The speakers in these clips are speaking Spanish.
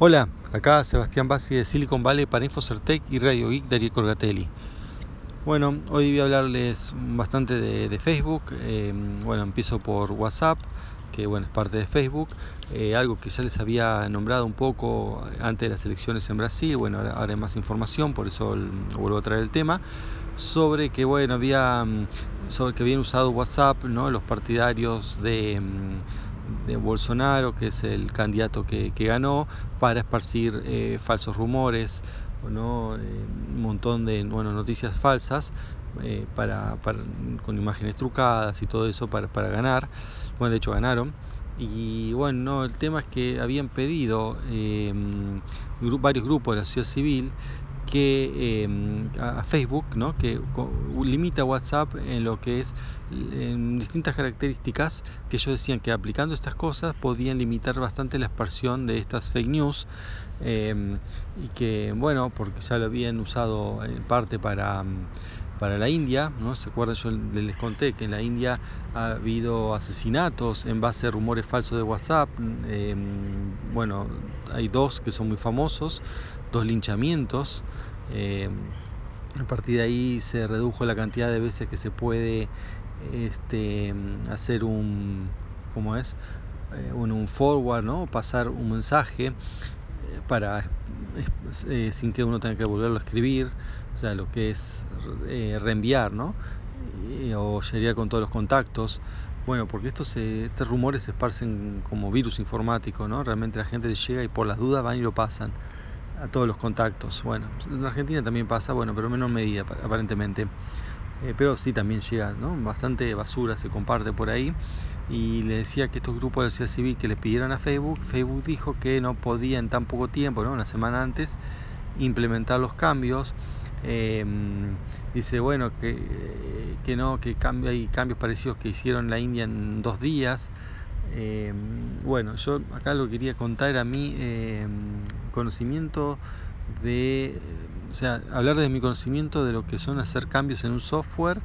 Hola, acá Sebastián Bassi de Silicon Valley para Infocertec y Radio Geek Darío Corgatelli. Bueno, hoy voy a hablarles bastante de, Facebook. Eh, bueno, empiezo por WhatsApp, que bueno, es parte de Facebook. Eh, algo que ya les había nombrado un poco antes de las elecciones en Brasil. Bueno, ahora, hay más información, por eso vuelvo a traer el tema. Sobre que bueno, había sobre que habían usado WhatsApp, ¿no? Los partidarios de de Bolsonaro, que es el candidato que, ganó, para esparcir eh, falsos rumores, ¿no? Eh, un montón de bueno, noticias falsas eh, para, con imágenes trucadas y todo eso para, para ganar. Bueno, de hecho ganaron. Y bueno, no, el tema es que habían pedido varios grupos de la sociedad civil que em, a Facebook, ¿no? que limita WhatsApp en lo que es en distintas características que ellos decían que aplicando estas cosas podían limitar bastante la expansión de estas fake news em, y que bueno porque ya lo habían usado en parte para para la India, ¿no? ¿Se acuerdan? Yo les conté que en la India ha habido asesinatos en base a rumores falsos de WhatsApp. Em, bueno, hay dos que son muy famosos, dos linchamientos. Em, a partir de ahí se redujo la cantidad de veces que se puede este, hacer un, ¿cómo es? Eh, un, forward, ¿no? Pasar un mensaje para eh, sin que uno tenga que volverlo a escribir o sea, lo que es eh, reenviar, ¿no? o llegaría con todos los contactos. Bueno, porque estos, estos rumores se esparcen como virus informático, ¿no? Realmente la gente llega y por las dudas van y lo pasan a todos los contactos. Bueno, en Argentina también pasa, bueno, pero en medida aparentemente. Eh, pero sí también llega, ¿no? Bastante basura se comparte por ahí. Y le decía que estos grupos de la sociedad civil que le pidieron a Facebook, Facebook dijo que no podía en tan poco tiempo, ¿no? Una semana antes, implementar los cambios Em, dice, bueno, que, que no, que cambio, hay cambios parecidos que hicieron la India en dos días. Em, bueno, yo acá lo que quería contar era mi em, conocimiento de, o sea, hablar de mi conocimiento de lo que son hacer cambios en un software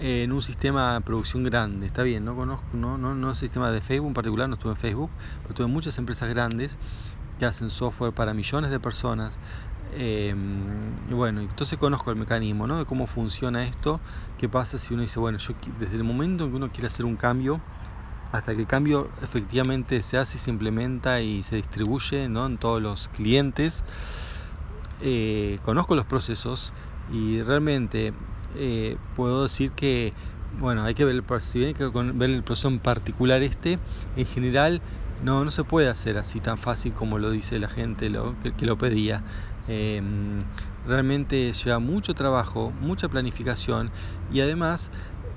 en un sistema de producción grande. Está bien, no conozco, no, no, no sistema de Facebook en particular, no estuve en Facebook, pero tuve muchas empresas grandes que hacen software para millones de personas Em, y bueno, entonces conozco el mecanismo, ¿no? De cómo funciona esto, qué pasa si uno dice, bueno, yo desde el momento en que uno quiere hacer un cambio, hasta que el cambio efectivamente se hace se implementa y se distribuye ¿no? en todos los clientes, eh, conozco los procesos y realmente eh, puedo decir que, bueno, hay que ver el, bien hay que ver el proceso en particular este, en general no, no se puede hacer así tan fácil como lo dice la gente lo, que, lo pedía. Em, realmente lleva mucho trabajo, mucha planificación y además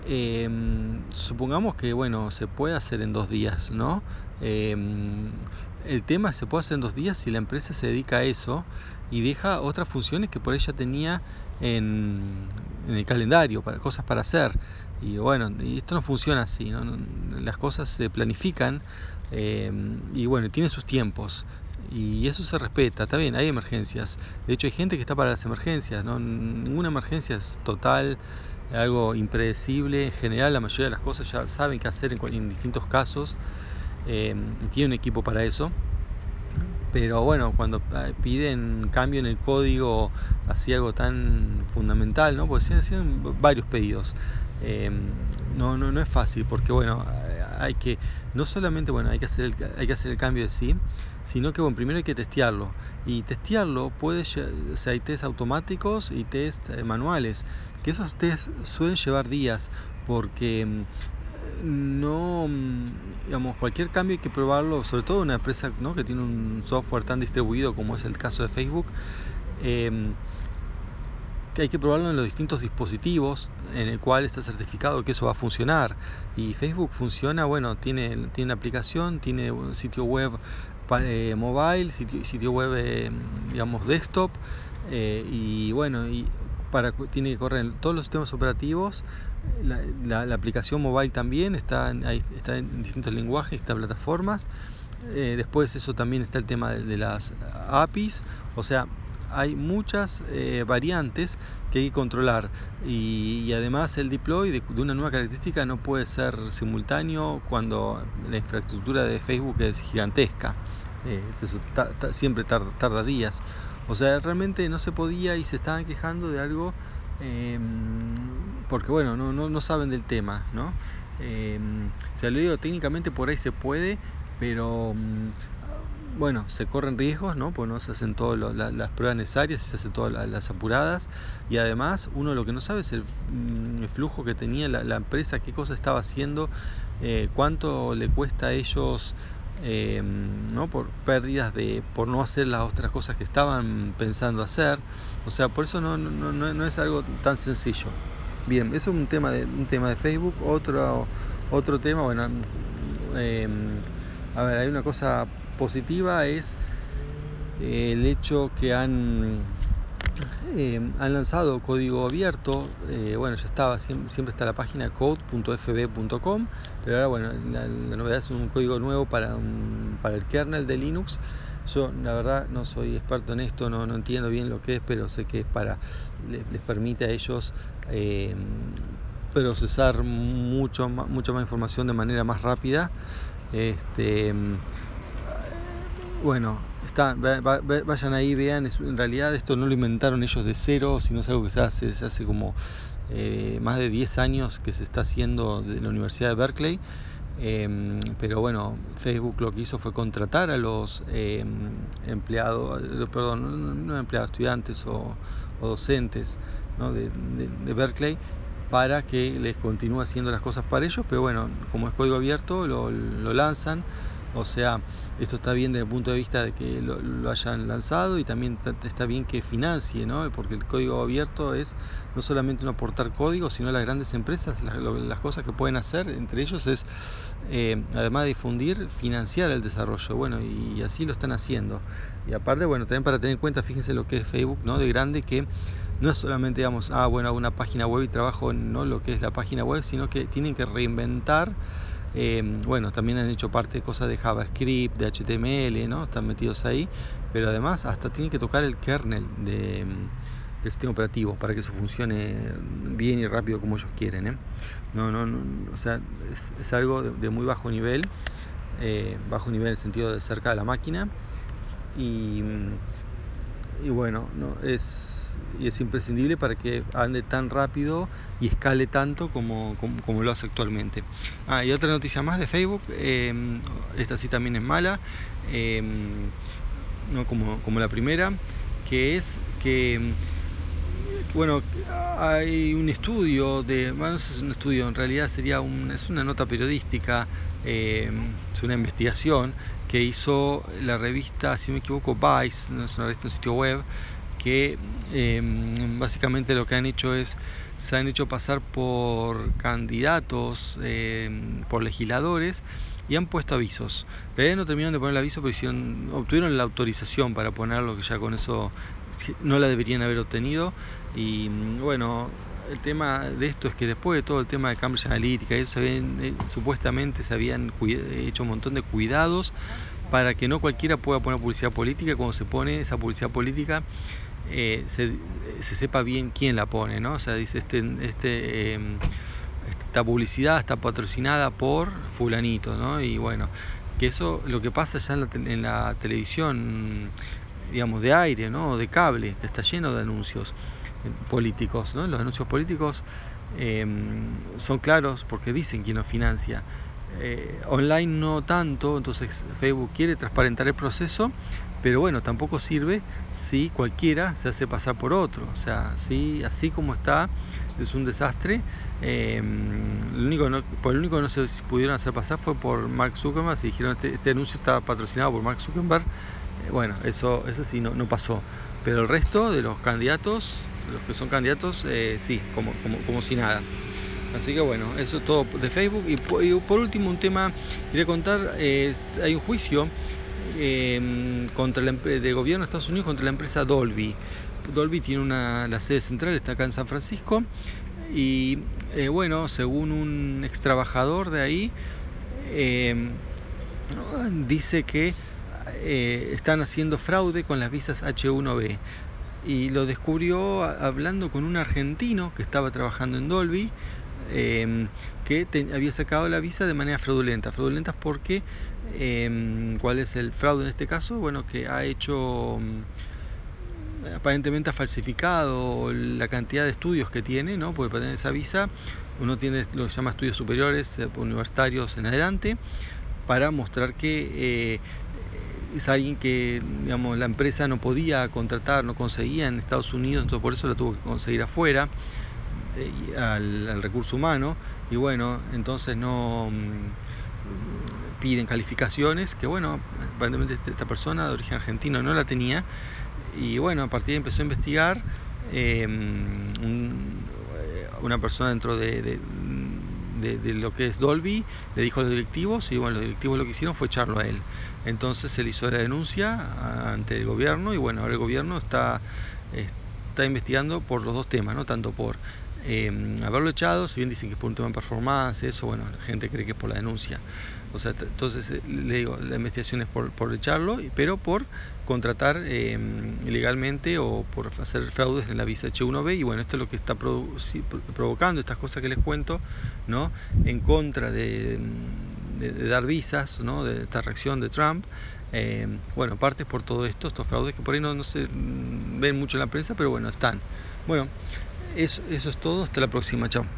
em, supongamos que bueno se puede hacer en dos días, ¿no? Em, el tema se puede hacer en dos días si la empresa se dedica a eso y deja otras funciones que por ella tenía en, en el calendario, para cosas para hacer. Y bueno, y esto no funciona así, ¿no? las cosas se planifican Em, y bueno, tiene sus tiempos. Y eso se respeta, está bien, hay emergencias. De hecho, hay gente que está para las emergencias, ¿no? Ninguna emergencia es total, algo impredecible. En general, la mayoría de las cosas ya saben qué hacer en, distintos casos. Eh, tiene un equipo para eso. Pero bueno, cuando eh, piden cambio en el código, así algo tan fundamental, ¿no? Porque se varios pedidos. Em, no, no, no es fácil, porque bueno, hay que, no solamente, bueno, hay que hacer el, hay que hacer el cambio de sí, sino que, bueno, primero hay que testearlo. Y testearlo puede, o hay test automáticos y test eh, manuales, que esos test suelen llevar días, porque mm, no, mm, digamos, cualquier cambio hay que probarlo, sobre todo una empresa ¿no? que tiene un software tan distribuido como es el caso de Facebook. Eh, hay que probarlo en los distintos dispositivos en el cual está certificado que eso va a funcionar. Y Facebook funciona, bueno, tiene, tiene aplicación, tiene un sitio web eh, mobile, sitio, sitio web, eh, digamos, desktop, eh, y bueno, y para, tiene que correr en todos los sistemas operativos. La, la, aplicación mobile también está, está en distintos lenguajes, está plataformas. después eso también está el tema de, de las APIs, o sea, hay muchas eh, variantes que hay que controlar y, además el deploy de, una nueva característica no puede ser simultáneo cuando la infraestructura de Facebook es gigantesca. eso siempre tarda, tarda, días. O sea, realmente no se podía y se estaban quejando de algo em, porque, bueno, no, no, no, saben del tema, ¿no? Em, o sea, lo digo, técnicamente por ahí se puede, pero mm, bueno, se corren riesgos, ¿no? Pues no se hacen todas las pruebas necesarias, se hacen todas las apuradas y además uno lo que no sabe es el, mm, flujo que tenía la, empresa, qué cosa estaba haciendo, eh, cuánto le cuesta a ellos, em, ¿no? Por pérdidas de, por no hacer las otras cosas que estaban pensando hacer, o sea, por eso no, no, no, es algo tan sencillo. Bien, eso es un tema de, un tema de Facebook, otro, otro tema, bueno, em, a ver, hay una cosa positiva es eh, el hecho que han, eh, han lanzado código abierto. Eh, bueno, ya estaba, siempre, está la página code.fb.com, pero ahora, bueno, la, novedad es un código nuevo para, para el kernel de Linux. Yo, la verdad, no soy experto en esto, no, entiendo bien lo que es, pero sé que es para, les, permite a ellos procesar mucho, mucha más información de manera más rápida. Este, bueno, está, vayan ahí, vean, en realidad esto no lo inventaron ellos de cero, sino es algo que se hace, hace como eh, más de 10 años que se está haciendo de la Universidad de Berkeley. Em, pero bueno, Facebook lo que hizo fue contratar a los em, empleados, eh, perdón, no empleados, estudiantes o, docentes de, Berkeley para que les continúe haciendo las cosas para ellos, pero bueno, como es código abierto, lo, lo lanzan o sea, esto está bien desde el punto de vista de que lo, hayan lanzado y también está bien que financie, ¿no? Porque el código abierto es no solamente no aportar código, sino las grandes empresas, las, cosas que pueden hacer, entre ellos es, eh, además de difundir, financiar el desarrollo. Bueno, y así lo están haciendo. Y aparte, bueno, también para tener en cuenta, fíjense lo que es Facebook, ¿no? De grande que no es solamente, digamos, ah, bueno, hago una página web y trabajo ¿no? lo que es la página web, sino que tienen que reinventar Em, bueno, también han hecho parte de cosas de JavaScript, de HTML, ¿no? Están metidos ahí, pero además hasta tienen que tocar el kernel de, del sistema operativo para que eso funcione bien y rápido como ellos quieren, ¿eh? No, no, no, o sea, es, algo de, muy bajo nivel, eh, bajo nivel en el sentido de cerca de la máquina y, y bueno, no es y es imprescindible para que ande tan rápido y escale tanto como, como, lo hace actualmente. Ah, y otra noticia más de Facebook, em, esta sí también es mala, em, no como, como la primera, que es que bueno, hay un estudio de, bueno, no es un estudio, en realidad sería un, es una nota periodística, em, es una investigación que hizo la revista, si no me equivoco, Vice, no es una revista, un sitio web, que em, básicamente lo que han hecho es, se han hecho pasar por candidatos, em, por legisladores y han puesto avisos. No terminaron de poner el aviso, pero obtuvieron la autorización para ponerlo, que ya con eso no la deberían haber obtenido. Y bueno, el tema de esto es que después de todo el tema de Cambridge Analytica, ellos se eh, supuestamente se habían hecho un montón de cuidados para que no cualquiera pueda poner publicidad política. Cuando se pone esa publicidad política, eh, se, sepa bien quién la pone, ¿no? O sea, dice, este, este, em, esta publicidad está patrocinada por fulanito, ¿no? Y bueno, que eso lo que pasa ya en la, televisión, digamos, de aire, ¿no? De cable, que está lleno de anuncios eh, políticos, ¿no? Los anuncios políticos em, son claros porque dicen quién los financia. Eh, online no tanto, entonces Facebook quiere transparentar el proceso, pero bueno, tampoco sirve si cualquiera se hace pasar por otro. O sea, si, así como está, es un desastre. Em, lo único no, por el único que no se pudieron hacer pasar fue por Mark Zuckerberg. Si dijeron este, este anuncio está patrocinado por Mark Zuckerberg, eh, bueno, eso, eso sí no, no pasó. Pero el resto de los candidatos, los que son candidatos, eh, sí, como, como, como si nada. Así que bueno, eso es todo de Facebook. Y, por último, un tema, quería contar, hay un juicio eh, contra el de gobierno de Estados Unidos contra la empresa Dolby. Dolby tiene una, la sede central, está acá en San Francisco. Y eh, bueno, según un ex trabajador de ahí, em, dice que eh, están haciendo fraude con las visas H1B. Y lo descubrió hablando con un argentino que estaba trabajando en Dolby em, que había sacado la visa de manera fraudulenta. Fraudulentas porque, em, ¿cuál es el fraude en este caso? Bueno, que ha hecho mm, aparentemente ha falsificado la cantidad de estudios que tiene, ¿no? Porque para tener esa visa uno tiene lo que se llama estudios superiores, eh, universitarios en adelante, para mostrar que eh, es alguien que digamos, la empresa no podía contratar, no conseguía en Estados Unidos, entonces por eso la tuvo que conseguir afuera, eh, al, recurso humano, y bueno, entonces no mm, piden calificaciones, que bueno, aparentemente este, esta persona de origen argentino no la tenía, y bueno, a partir de ahí empezó a investigar, em, una persona dentro de de, lo que es Dolby, le dijo a los directivos y bueno, los directivos lo que hicieron fue echarlo a él. Entonces se le hizo la denuncia ante el gobierno y bueno, ahora el gobierno está, está investigando por los dos temas, ¿no? Tanto por eh, haberlo echado, si bien dicen que es por un tema de performance, eso, bueno, la gente cree que es por la denuncia. O sea, entonces eh, le digo, la investigación es por, por echarlo, pero por contratar eh, ilegalmente o por hacer fraudes en la visa H1B. Y bueno, esto es lo que está provocando estas cosas que les cuento, ¿no? En contra de, dar visas, ¿no? De esta reacción de Trump. bueno, parte por todo esto, estos fraudes que por ahí no se ven mucho en la prensa, pero bueno, están. Bueno, eso, eso es todo. Hasta la próxima. Chao.